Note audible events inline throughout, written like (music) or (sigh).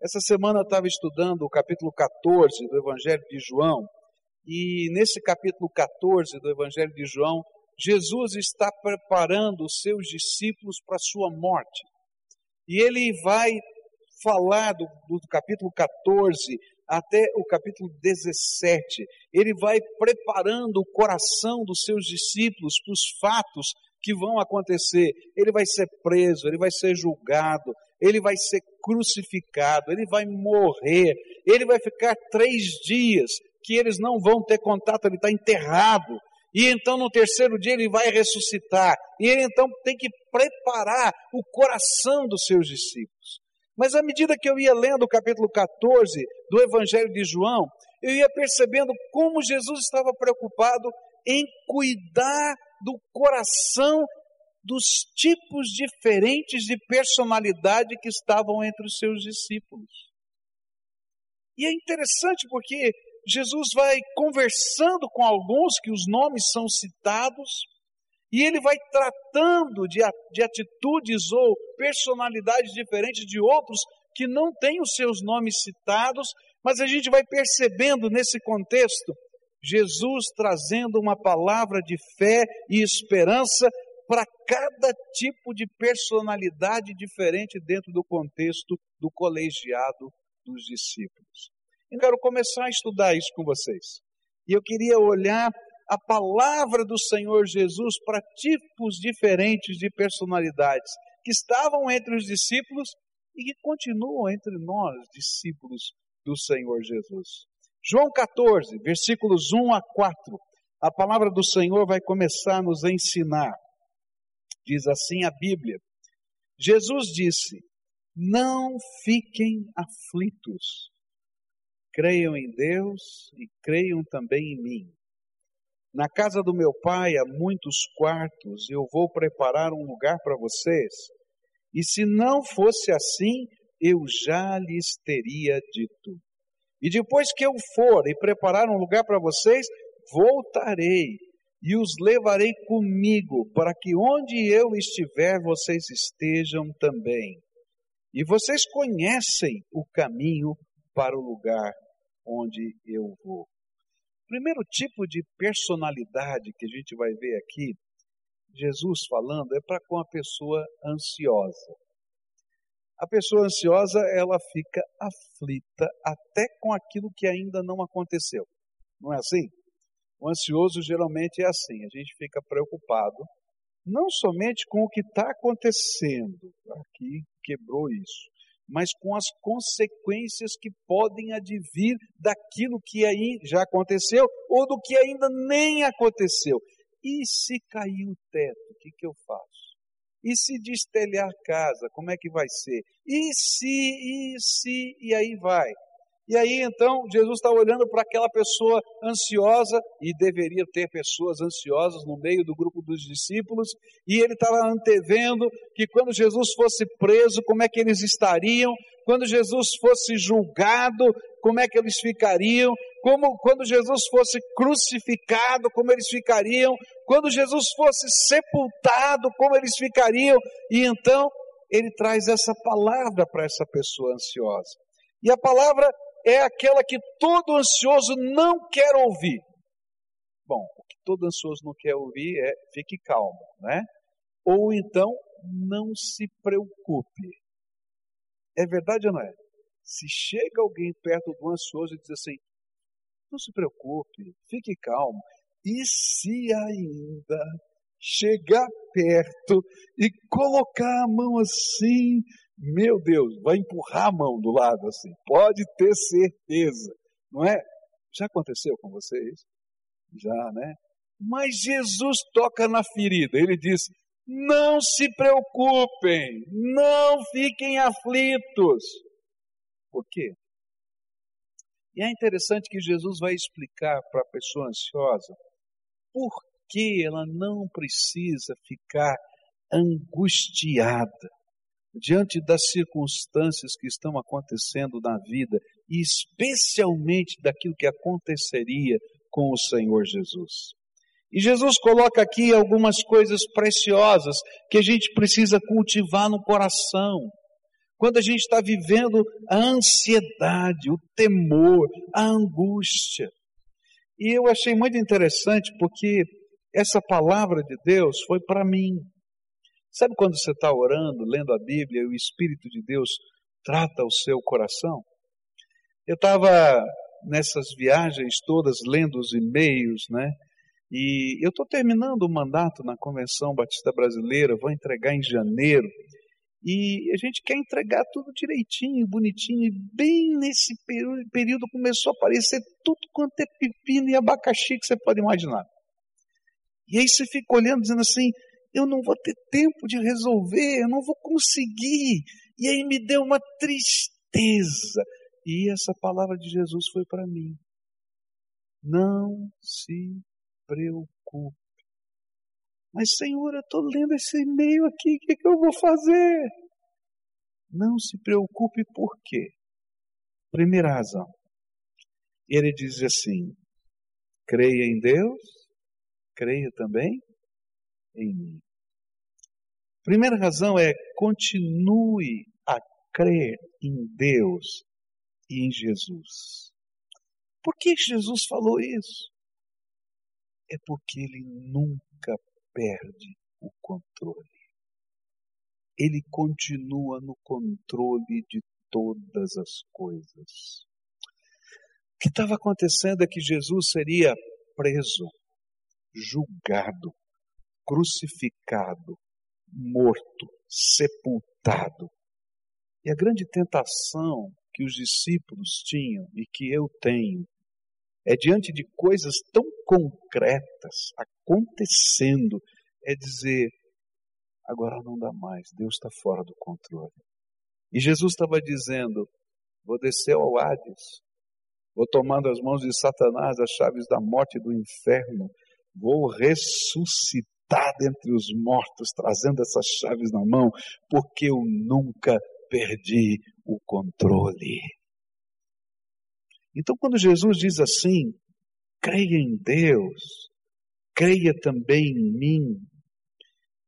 Essa semana eu estava estudando o capítulo 14 do Evangelho de João, e nesse capítulo 14 do Evangelho de João, Jesus está preparando os seus discípulos para a sua morte. E ele vai falar do, do capítulo 14 até o capítulo 17. Ele vai preparando o coração dos seus discípulos para os fatos que vão acontecer. Ele vai ser preso, ele vai ser julgado, ele vai ser crucificado, ele vai morrer, ele vai ficar três dias que eles não vão ter contato, ele está enterrado. E então no terceiro dia ele vai ressuscitar. E ele então tem que preparar o coração dos seus discípulos. Mas à medida que eu ia lendo o capítulo 14 do Evangelho de João, eu ia percebendo como Jesus estava preocupado em cuidar do coração dos tipos diferentes de personalidade que estavam entre os seus discípulos. E é interessante porque Jesus vai conversando com alguns que os nomes são citados, e ele vai tratando de, de atitudes ou personalidades diferentes de outros que não têm os seus nomes citados, mas a gente vai percebendo nesse contexto Jesus trazendo uma palavra de fé e esperança para cada tipo de personalidade diferente dentro do contexto do colegiado dos discípulos. Eu quero começar a estudar isso com vocês. E eu queria olhar a palavra do Senhor Jesus para tipos diferentes de personalidades que estavam entre os discípulos e que continuam entre nós, discípulos do Senhor Jesus. João 14, versículos 1 a 4. A palavra do Senhor vai começar a nos ensinar. Diz assim a Bíblia: Jesus disse: Não fiquem aflitos. Creiam em Deus e creiam também em mim. Na casa do meu pai há muitos quartos, eu vou preparar um lugar para vocês. E se não fosse assim, eu já lhes teria dito. E depois que eu for e preparar um lugar para vocês, voltarei e os levarei comigo, para que onde eu estiver, vocês estejam também. E vocês conhecem o caminho para o lugar onde eu vou. Primeiro tipo de personalidade que a gente vai ver aqui, Jesus falando, é para com a pessoa ansiosa. A pessoa ansiosa, ela fica aflita até com aquilo que ainda não aconteceu. Não é assim? O ansioso geralmente é assim, a gente fica preocupado, não somente com o que está acontecendo, aqui quebrou isso, mas com as consequências que podem advir daquilo que aí já aconteceu ou do que ainda nem aconteceu. E se cair o teto, o que, que eu faço? E se destelhar casa, como é que vai ser? E se, e se, e aí vai. E aí então Jesus está olhando para aquela pessoa ansiosa, e deveria ter pessoas ansiosas no meio do grupo dos discípulos, e ele estava antevendo que quando Jesus fosse preso, como é que eles estariam, quando Jesus fosse julgado, como é que eles ficariam, como quando Jesus fosse crucificado, como eles ficariam, quando Jesus fosse sepultado, como eles ficariam. E então ele traz essa palavra para essa pessoa ansiosa. E a palavra é aquela que todo ansioso não quer ouvir. Bom, o que todo ansioso não quer ouvir é fique calmo, né? Ou então não se preocupe. É verdade ou não é? Se chega alguém perto do ansioso e diz assim: não se preocupe, fique calmo. E se ainda chegar perto e colocar a mão assim, meu Deus, vai empurrar a mão do lado assim, pode ter certeza, não é? Já aconteceu com vocês? Já, né? Mas Jesus toca na ferida, ele diz: não se preocupem, não fiquem aflitos. Por quê? E é interessante que Jesus vai explicar para a pessoa ansiosa por que ela não precisa ficar angustiada diante das circunstâncias que estão acontecendo na vida e especialmente daquilo que aconteceria com o Senhor Jesus. E Jesus coloca aqui algumas coisas preciosas que a gente precisa cultivar no coração. quando a gente está vivendo a ansiedade, o temor, a angústia. E eu achei muito interessante porque essa palavra de Deus foi para mim. Sabe quando você está orando, lendo a Bíblia e o Espírito de Deus trata o seu coração? Eu estava nessas viagens todas lendo os e-mails, né? E eu estou terminando o mandato na Convenção Batista Brasileira, vou entregar em janeiro. E a gente quer entregar tudo direitinho, bonitinho. E bem nesse período começou a aparecer tudo quanto é pepino e abacaxi que você pode imaginar. E aí você fica olhando, dizendo assim: eu não vou ter tempo de resolver, eu não vou conseguir. E aí me deu uma tristeza. E essa palavra de Jesus foi para mim. Não se preocupe. Mas, Senhor, eu estou lendo esse e-mail aqui, o que, que eu vou fazer? Não se preocupe, por quê? Primeira razão. Ele diz assim: creia em Deus, creia também em mim. Primeira razão é continue a crer em Deus e em Jesus. Por que Jesus falou isso? É porque ele nunca perde o controle. Ele continua no controle de todas as coisas. O que estava acontecendo é que Jesus seria preso, julgado, crucificado, morto, sepultado. E a grande tentação que os discípulos tinham e que eu tenho é diante de coisas tão concretas acontecendo, é dizer: agora não dá mais, Deus está fora do controle. E Jesus estava dizendo: vou descer ao Hades, vou tomando as mãos de Satanás as chaves da morte e do inferno, vou ressuscitar dentre os mortos, trazendo essas chaves na mão, porque eu nunca perdi o controle. Então, quando Jesus diz assim, creia em Deus, creia também em mim,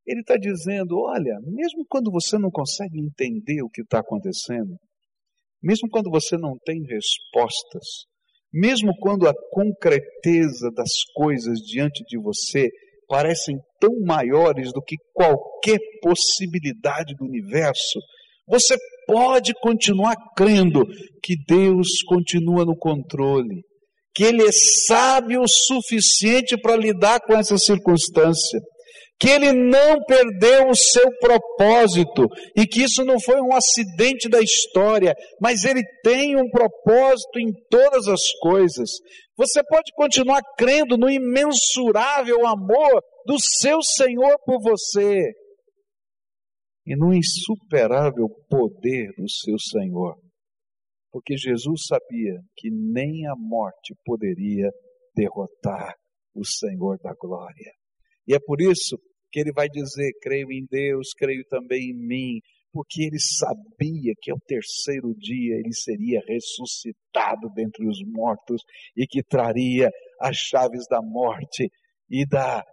ele está dizendo: olha, mesmo quando você não consegue entender o que está acontecendo, mesmo quando você não tem respostas, mesmo quando a concreteza das coisas diante de você parecem tão maiores do que qualquer possibilidade do universo, você pode continuar crendo que Deus continua no controle, que Ele é sábio o suficiente para lidar com essa circunstância, que Ele não perdeu o seu propósito e que isso não foi um acidente da história, mas Ele tem um propósito em todas as coisas. Você pode continuar crendo no imensurável amor do seu Senhor por você e no insuperável poder do seu Senhor. Porque Jesus sabia que nem a morte poderia derrotar o Senhor da glória. E é por isso que ele vai dizer: creio em Deus, creio também em mim, porque ele sabia que ao terceiro dia ele seria ressuscitado dentre os mortos e que traria as chaves da morte e da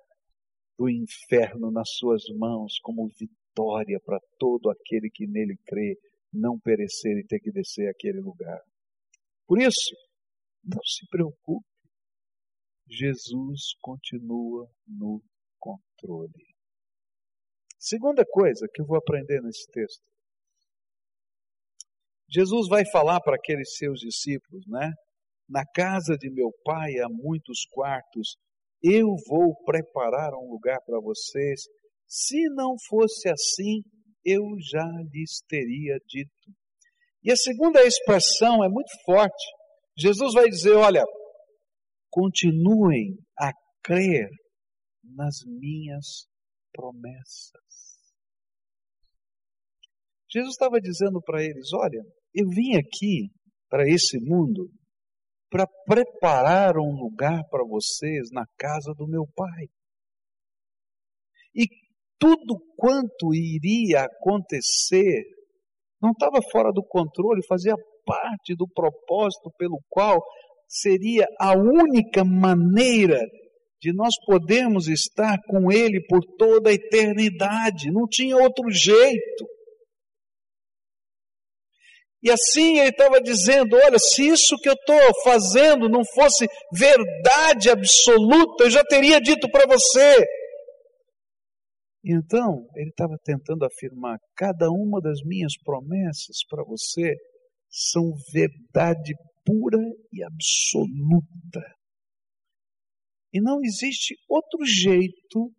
do inferno nas suas mãos como vitória para todo aquele que nele crê, não perecer e ter que descer aquele lugar. Por isso, não se preocupe. Jesus continua no controle. Segunda coisa que eu vou aprender nesse texto. Jesus vai falar para aqueles seus discípulos, né? Na casa de meu pai há muitos quartos, eu vou preparar um lugar para vocês. Se não fosse assim, eu já lhes teria dito. E a segunda expressão é muito forte. Jesus vai dizer: olha, continuem a crer nas minhas promessas. Jesus estava dizendo para eles: olha, eu vim aqui para esse mundo para preparar um lugar para vocês na casa do meu Pai. E tudo quanto iria acontecer não estava fora do controle, fazia parte do propósito pelo qual seria a única maneira de nós podermos estar com Ele por toda a eternidade. Não tinha outro jeito. E assim ele estava dizendo: olha, se isso que eu estou fazendo não fosse verdade absoluta, eu já teria dito para você. Então, ele estava tentando afirmar: cada uma das minhas promessas para você são verdade pura e absoluta. E não existe outro jeito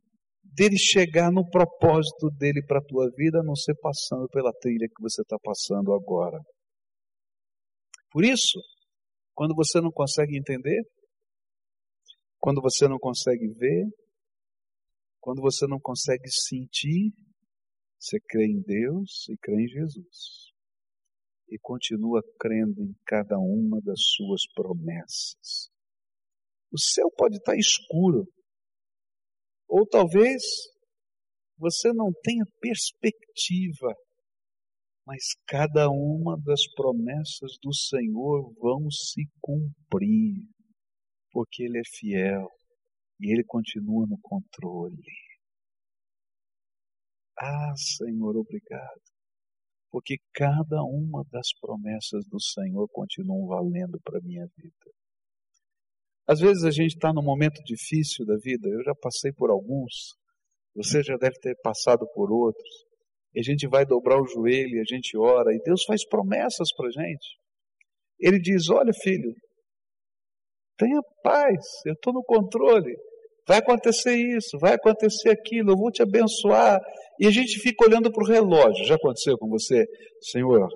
dele chegar no propósito dele para a tua vida, a não ser passando pela trilha que você está passando agora. Por isso, quando você não consegue entender, quando você não consegue ver, quando você não consegue sentir, você crê em Deus e crê em Jesus. E continua crendo em cada uma das suas promessas. O céu pode estar escuro, ou talvez você não tenha perspectiva, mas cada uma das promessas do Senhor vão se cumprir, porque Ele é fiel e Ele continua no controle. Ah, Senhor, obrigado, porque cada uma das promessas do Senhor continuam valendo para a minha vida. Às vezes a gente está num momento difícil da vida, eu já passei por alguns, você já deve ter passado por outros, e a gente vai dobrar o joelho, e a gente ora, e Deus faz promessas para a gente. Ele diz: Olha, filho, tenha paz, eu estou no controle, vai acontecer isso, vai acontecer aquilo, eu vou te abençoar. E a gente fica olhando para o relógio, já aconteceu com você? Senhor,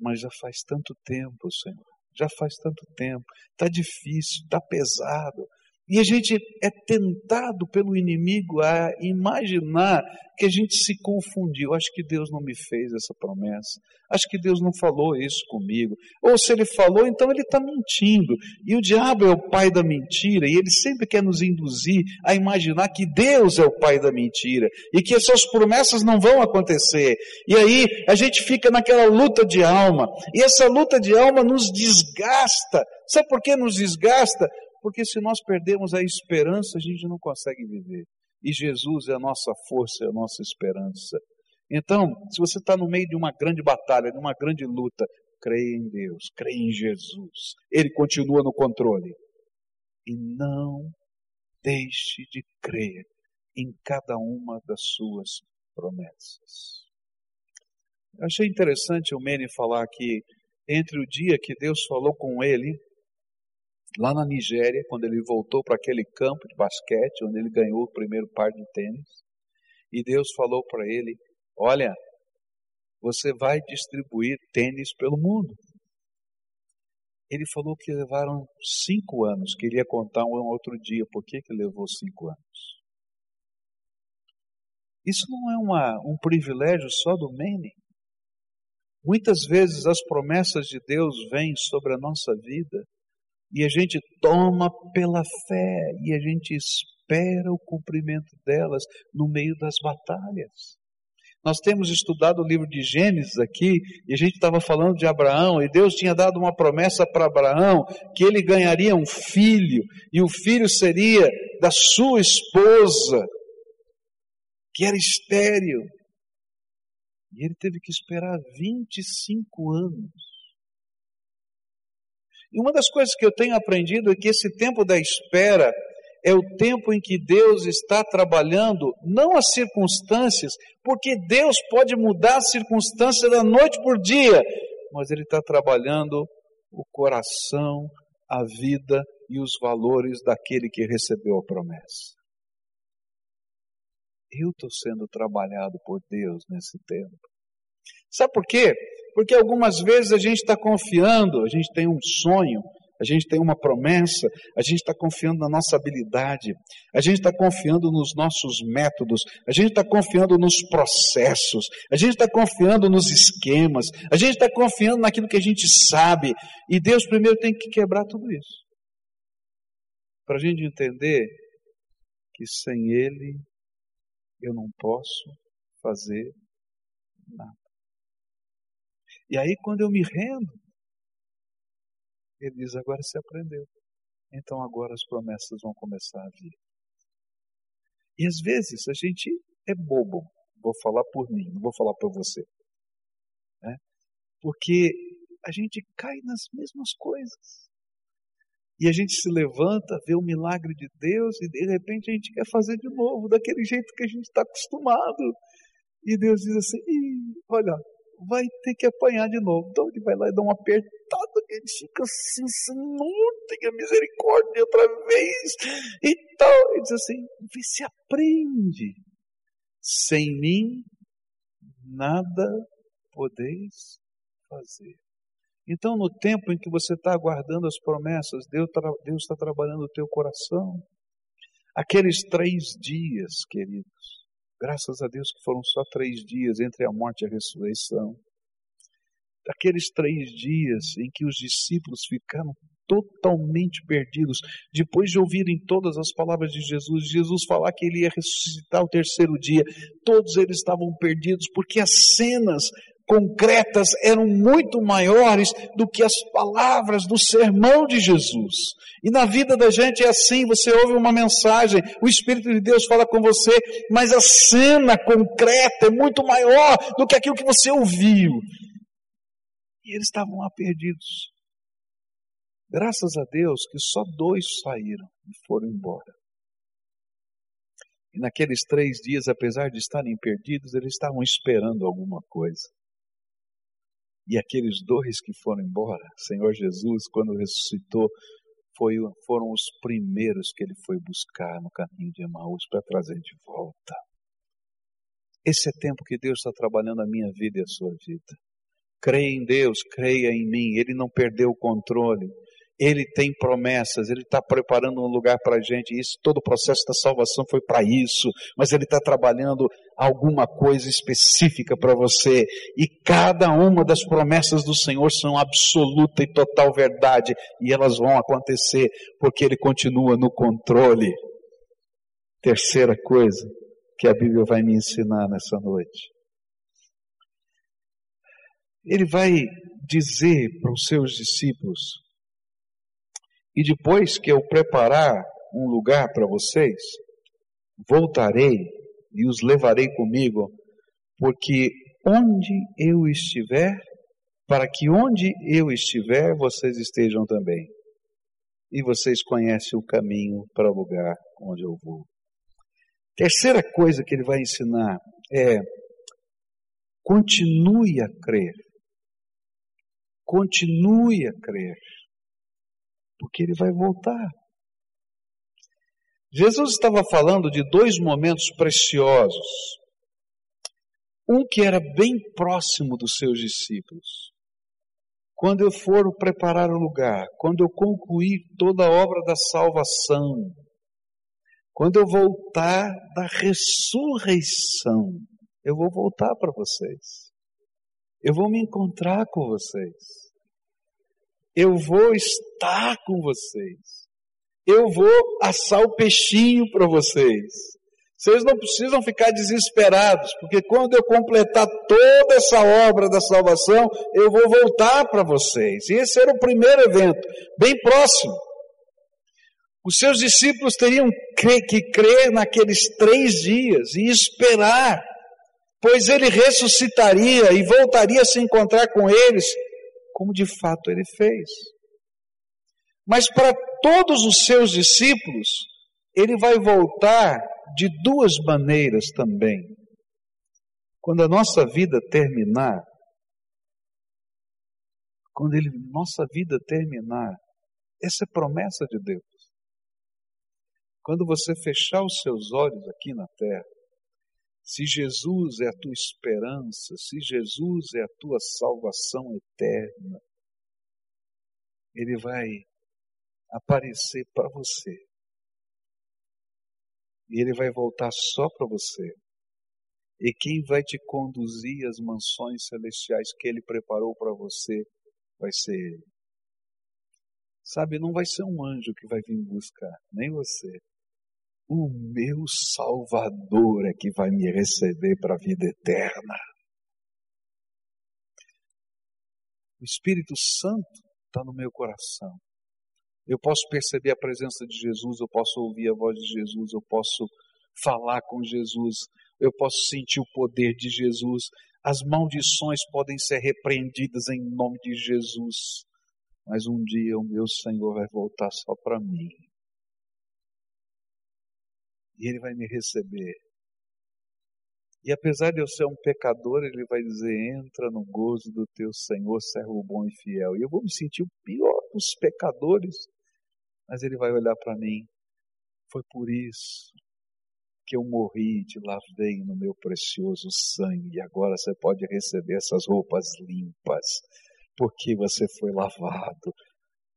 mas já faz tanto tempo, Senhor já faz tanto tempo, está difícil, está pesado. E a gente é tentado pelo inimigo a imaginar que a gente se confundiu. Acho que Deus não me fez essa promessa. Acho que Deus não falou isso comigo. Ou se ele falou, então ele está mentindo. E o diabo é o pai da mentira. E ele sempre quer nos induzir a imaginar que Deus é o pai da mentira. E que essas promessas não vão acontecer. E aí a gente fica naquela luta de alma. E essa luta de alma nos desgasta. Sabe por que nos desgasta? Porque se nós perdemos a esperança, a gente não consegue viver. E Jesus é a nossa força, é a nossa esperança. Então, se você está no meio de uma grande batalha, de uma grande luta, creia em Deus, creia em Jesus. Ele continua no controle. E não deixe de crer em cada uma das suas promessas. Eu achei interessante o Mene falar que entre o dia que Deus falou com ele lá na Nigéria, quando ele voltou para aquele campo de basquete, onde ele ganhou o primeiro par de tênis, e Deus falou para ele: Olha, você vai distribuir tênis pelo mundo. Ele falou que levaram cinco anos, queria contar um outro dia por que, que levou cinco anos. Isso não é uma, um privilégio só do Mene. Muitas vezes as promessas de Deus vêm sobre a nossa vida e a gente toma pela fé e a gente espera o cumprimento delas no meio das batalhas. Nós temos estudado o livro de Gênesis aqui, e a gente estava falando de Abraão, e Deus tinha dado uma promessa para Abraão que ele ganharia um filho, e o filho seria da sua esposa, que era estéril. E ele teve que esperar 25 anos e uma das coisas que eu tenho aprendido é que esse tempo da espera é o tempo em que Deus está trabalhando, não as circunstâncias, porque Deus pode mudar as circunstâncias da noite por dia, mas Ele está trabalhando o coração, a vida e os valores daquele que recebeu a promessa. Eu estou sendo trabalhado por Deus nesse tempo. Sabe por quê? Porque algumas vezes a gente está confiando, a gente tem um sonho, a gente tem uma promessa, a gente está confiando na nossa habilidade, a gente está confiando nos nossos métodos, a gente está confiando nos processos, a gente está confiando nos esquemas, a gente está confiando naquilo que a gente sabe, e Deus primeiro tem que quebrar tudo isso. Para a gente entender que sem Ele eu não posso fazer nada. E aí, quando eu me rendo, ele diz: agora você aprendeu. Então agora as promessas vão começar a vir. E às vezes a gente é bobo. Vou falar por mim, não vou falar por você. Né? Porque a gente cai nas mesmas coisas. E a gente se levanta, vê o milagre de Deus e de repente a gente quer fazer de novo, daquele jeito que a gente está acostumado. E Deus diz assim: olha, vai ter que apanhar de novo. Então ele vai lá e dá uma apertada, ele fica assim, Senhor, tenha misericórdia outra vez. E tal. Ele diz assim: vê se aprende. Sem mim, nada podeis fazer. Então, no tempo em que você está aguardando as promessas, Deus está trabalhando o teu coração. Aqueles três dias, queridos, graças a Deus que foram só três dias entre a morte e a ressurreição. Aqueles três dias em que os discípulos ficaram totalmente perdidos, depois de ouvirem todas as palavras de Jesus, Jesus falar que ele ia ressuscitar o terceiro dia, todos eles estavam perdidos, porque as cenas concretas eram muito maiores do que as palavras do sermão de Jesus. E na vida da gente é assim, você ouve uma mensagem, o Espírito de Deus fala com você, mas a cena concreta é muito maior do que aquilo que você ouviu. E eles estavam lá perdidos. Graças a Deus que só dois saíram e foram embora. E naqueles três dias, apesar de estarem perdidos, eles estavam esperando alguma coisa. E aqueles dois que foram embora, Senhor Jesus, quando ressuscitou, foi, foram os primeiros que ele foi buscar no caminho de Emaús para trazer de volta. Esse é tempo que Deus está trabalhando a minha vida e a sua vida. Creia em Deus, creia em mim, Ele não perdeu o controle. Ele tem promessas, Ele está preparando um lugar para a gente. Isso, todo o processo da salvação foi para isso, mas Ele está trabalhando alguma coisa específica para você. E cada uma das promessas do Senhor são absoluta e total verdade, e elas vão acontecer porque Ele continua no controle. Terceira coisa que a Bíblia vai me ensinar nessa noite. Ele vai dizer para os seus discípulos e depois que eu preparar um lugar para vocês, voltarei e os levarei comigo, porque onde eu estiver, para que onde eu estiver, vocês estejam também. E vocês conhecem o caminho para o lugar onde eu vou. Terceira coisa que ele vai ensinar é: continue a crer. Continue a crer porque ele vai voltar. Jesus estava falando de dois momentos preciosos. Um que era bem próximo dos seus discípulos. Quando eu for preparar o lugar, quando eu concluir toda a obra da salvação, quando eu voltar da ressurreição, eu vou voltar para vocês. Eu vou me encontrar com vocês. Eu vou estar com vocês. Eu vou assar o peixinho para vocês. Vocês não precisam ficar desesperados, porque quando eu completar toda essa obra da salvação, eu vou voltar para vocês. E esse era o primeiro evento, bem próximo. Os seus discípulos teriam que crer naqueles três dias e esperar, pois ele ressuscitaria e voltaria a se encontrar com eles como de fato ele fez. Mas para todos os seus discípulos, ele vai voltar de duas maneiras também. Quando a nossa vida terminar, quando ele, nossa vida terminar, essa é promessa de Deus. Quando você fechar os seus olhos aqui na terra, se Jesus é a tua esperança, se Jesus é a tua salvação eterna, Ele vai aparecer para você. E Ele vai voltar só para você. E quem vai te conduzir às mansões celestiais que Ele preparou para você vai ser Ele. Sabe, não vai ser um anjo que vai vir buscar, nem você. O meu Salvador é que vai me receber para a vida eterna. O Espírito Santo está no meu coração. Eu posso perceber a presença de Jesus, eu posso ouvir a voz de Jesus, eu posso falar com Jesus, eu posso sentir o poder de Jesus. as maldições podem ser repreendidas em nome de Jesus. Mas um dia o meu Senhor vai voltar só para mim. E Ele vai me receber. E apesar de eu ser um pecador, Ele vai dizer: entra no gozo do teu Senhor, servo bom e fiel. E eu vou me sentir o pior dos pecadores, mas Ele vai olhar para mim. Foi por isso que eu morri, te lavei no meu precioso sangue, e agora você pode receber essas roupas limpas, porque você foi lavado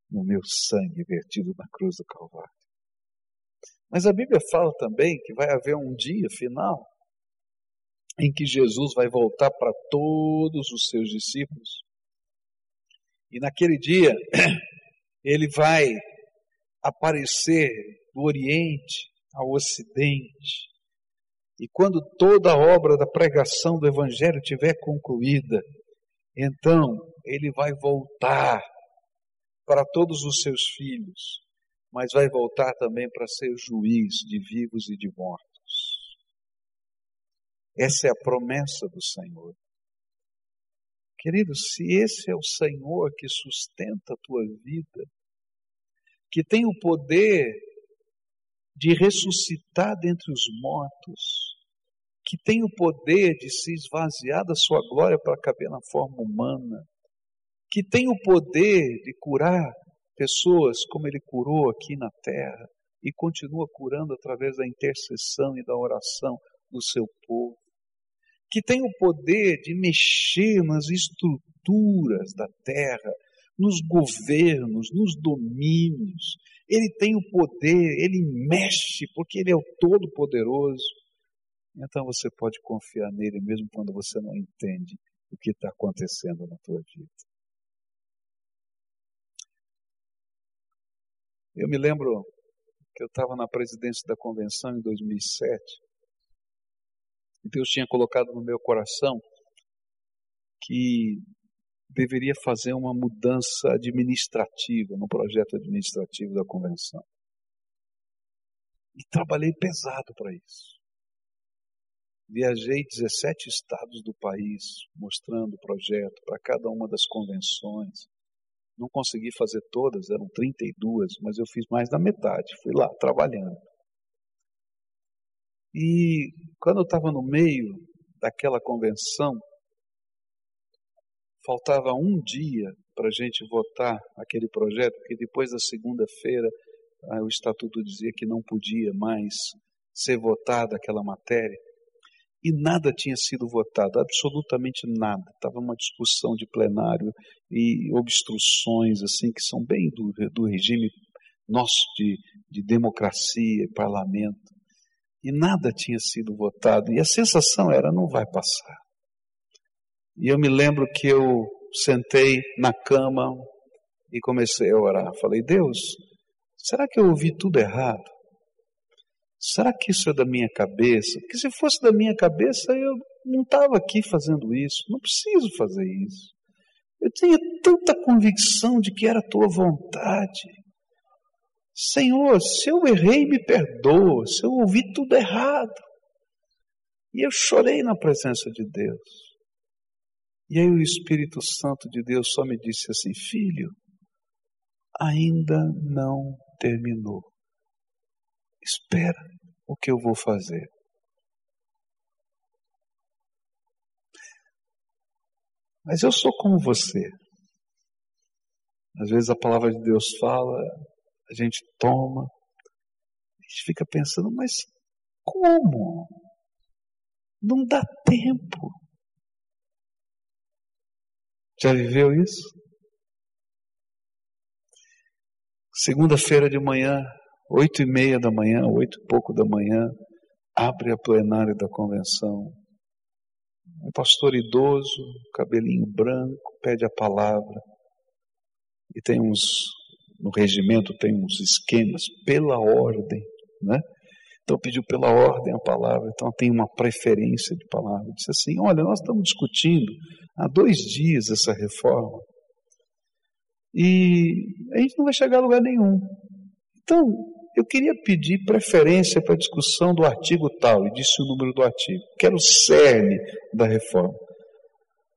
no meu sangue vertido na cruz do Calvário. Mas a Bíblia fala também que vai haver um dia final em que Jesus vai voltar para todos os seus discípulos. E naquele dia, (clears throat) ele vai aparecer do Oriente ao Ocidente. E quando toda a obra da pregação do Evangelho tiver concluída, então ele vai voltar para todos os seus filhos, mas vai voltar também para ser juiz de vivos e de mortos. Essa é a promessa do Senhor. Querido, se esse é o Senhor que sustenta a tua vida, que tem o poder de ressuscitar dentre os mortos, que tem o poder de se esvaziar da sua glória para caber na forma humana, que tem o poder de curar pessoas como ele curou aqui na terra e continua curando através da intercessão e da oração do seu povo, que tem o poder de mexer nas estruturas da terra, nos governos, nos domínios. Ele tem o poder, ele mexe, porque ele é o Todo-Poderoso. Então você pode confiar nele mesmo quando você não entende o que está acontecendo na tua vida. Eu me lembro que eu estava na presidência da convenção em 2007 e Deus tinha colocado no meu coração que deveria fazer uma mudança administrativa no projeto administrativo da convenção. E trabalhei pesado para isso. Viajei 17 estados do país, mostrando o projeto para cada uma das convenções. Não consegui fazer todas, eram 32, mas eu fiz mais da metade, fui lá trabalhando. E quando eu estava no meio daquela convenção, faltava um dia para a gente votar aquele projeto, porque depois da segunda-feira o estatuto dizia que não podia mais ser votada aquela matéria. E nada tinha sido votado, absolutamente nada. Estava uma discussão de plenário e obstruções assim que são bem do, do regime nosso de, de democracia e parlamento. E nada tinha sido votado. E a sensação era, não vai passar. E eu me lembro que eu sentei na cama e comecei a orar. Falei, Deus, será que eu ouvi tudo errado? Será que isso é da minha cabeça? Porque se fosse da minha cabeça, eu não estava aqui fazendo isso. Não preciso fazer isso. Eu tinha tanta convicção de que era a tua vontade. Senhor, se eu errei, me perdoa. Se eu ouvi tudo errado. E eu chorei na presença de Deus. E aí o Espírito Santo de Deus só me disse assim: Filho, ainda não terminou. Espera o que eu vou fazer. Mas eu sou como você. Às vezes a palavra de Deus fala, a gente toma, a gente fica pensando, mas como? Não dá tempo. Já viveu isso? Segunda-feira de manhã, oito e meia da manhã, oito e pouco da manhã, abre a plenária da convenção. Um pastor idoso, cabelinho branco, pede a palavra. E tem uns, no regimento tem uns esquemas pela ordem, né? Então pediu pela ordem a palavra, então tem uma preferência de palavra. Disse assim: Olha, nós estamos discutindo há dois dias essa reforma e a gente não vai chegar a lugar nenhum. Então, eu queria pedir preferência para a discussão do artigo tal, e disse o número do artigo, que era o cerne da reforma.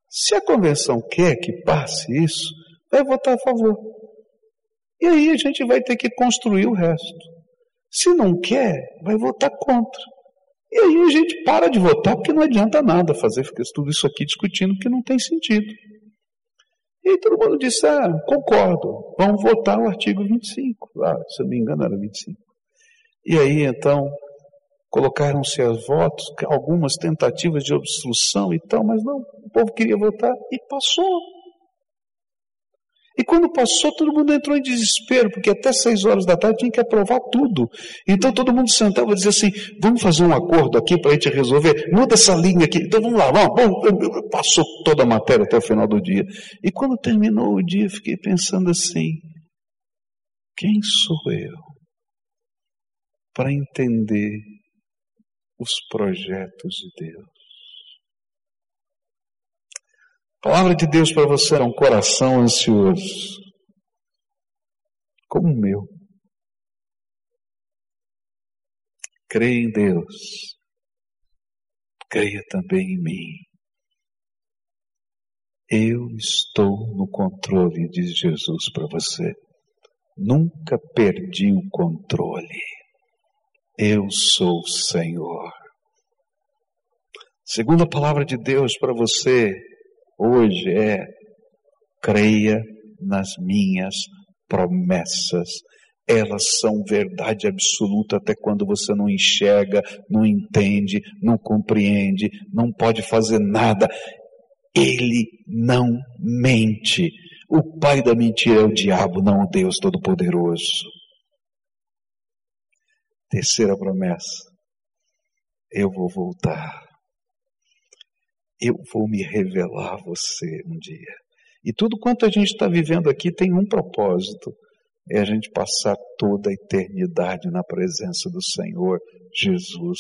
Se a convenção quer que passe isso, vai votar a favor. E aí a gente vai ter que construir o resto. Se não quer, vai votar contra. E aí a gente para de votar porque não adianta nada fazer tudo isso aqui discutindo que não tem sentido. E aí todo mundo disse, ah, concordo, vamos votar o artigo 25. Ah, se eu me engano era 25. E aí então colocaram-se as votos, algumas tentativas de obstrução e tal, mas não, o povo queria votar e passou. E quando passou, todo mundo entrou em desespero, porque até seis horas da tarde tinha que aprovar tudo. Então todo mundo sentava e dizia assim: vamos fazer um acordo aqui para a gente resolver, muda essa linha aqui. Então vamos lá, vamos. Bom, passou toda a matéria até o final do dia. E quando terminou o dia, fiquei pensando assim: quem sou eu para entender os projetos de Deus? Palavra de Deus para você é um coração ansioso, como o meu. Creia em Deus, creia também em mim. Eu estou no controle, diz Jesus para você. Nunca perdi o controle. Eu sou o Senhor. Segundo a palavra de Deus para você, hoje é: creia nas minhas promessas. Elas são verdade absoluta até quando você não enxerga, não entende, não compreende, não pode fazer nada. Ele não mente. O pai da mentira é o diabo, não o Deus Todo-Poderoso. Terceira promessa: eu vou voltar eu vou me revelar a você um dia. E tudo quanto a gente está vivendo aqui tem um propósito: é a gente passar toda a eternidade na presença do Senhor Jesus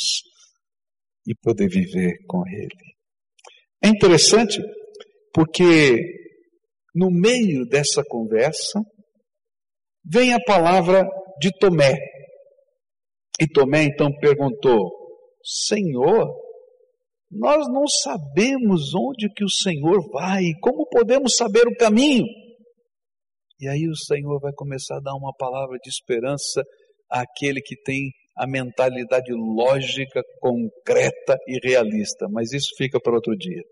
e poder viver com Ele. É interessante porque no meio dessa conversa vem a palavra de Tomé. E Tomé então perguntou: Senhor, nós não sabemos onde que o Senhor vai, como podemos saber o caminho? E aí o Senhor vai começar a dar uma palavra de esperança àquele que tem a mentalidade lógica, concreta e realista, mas isso fica para outro dia.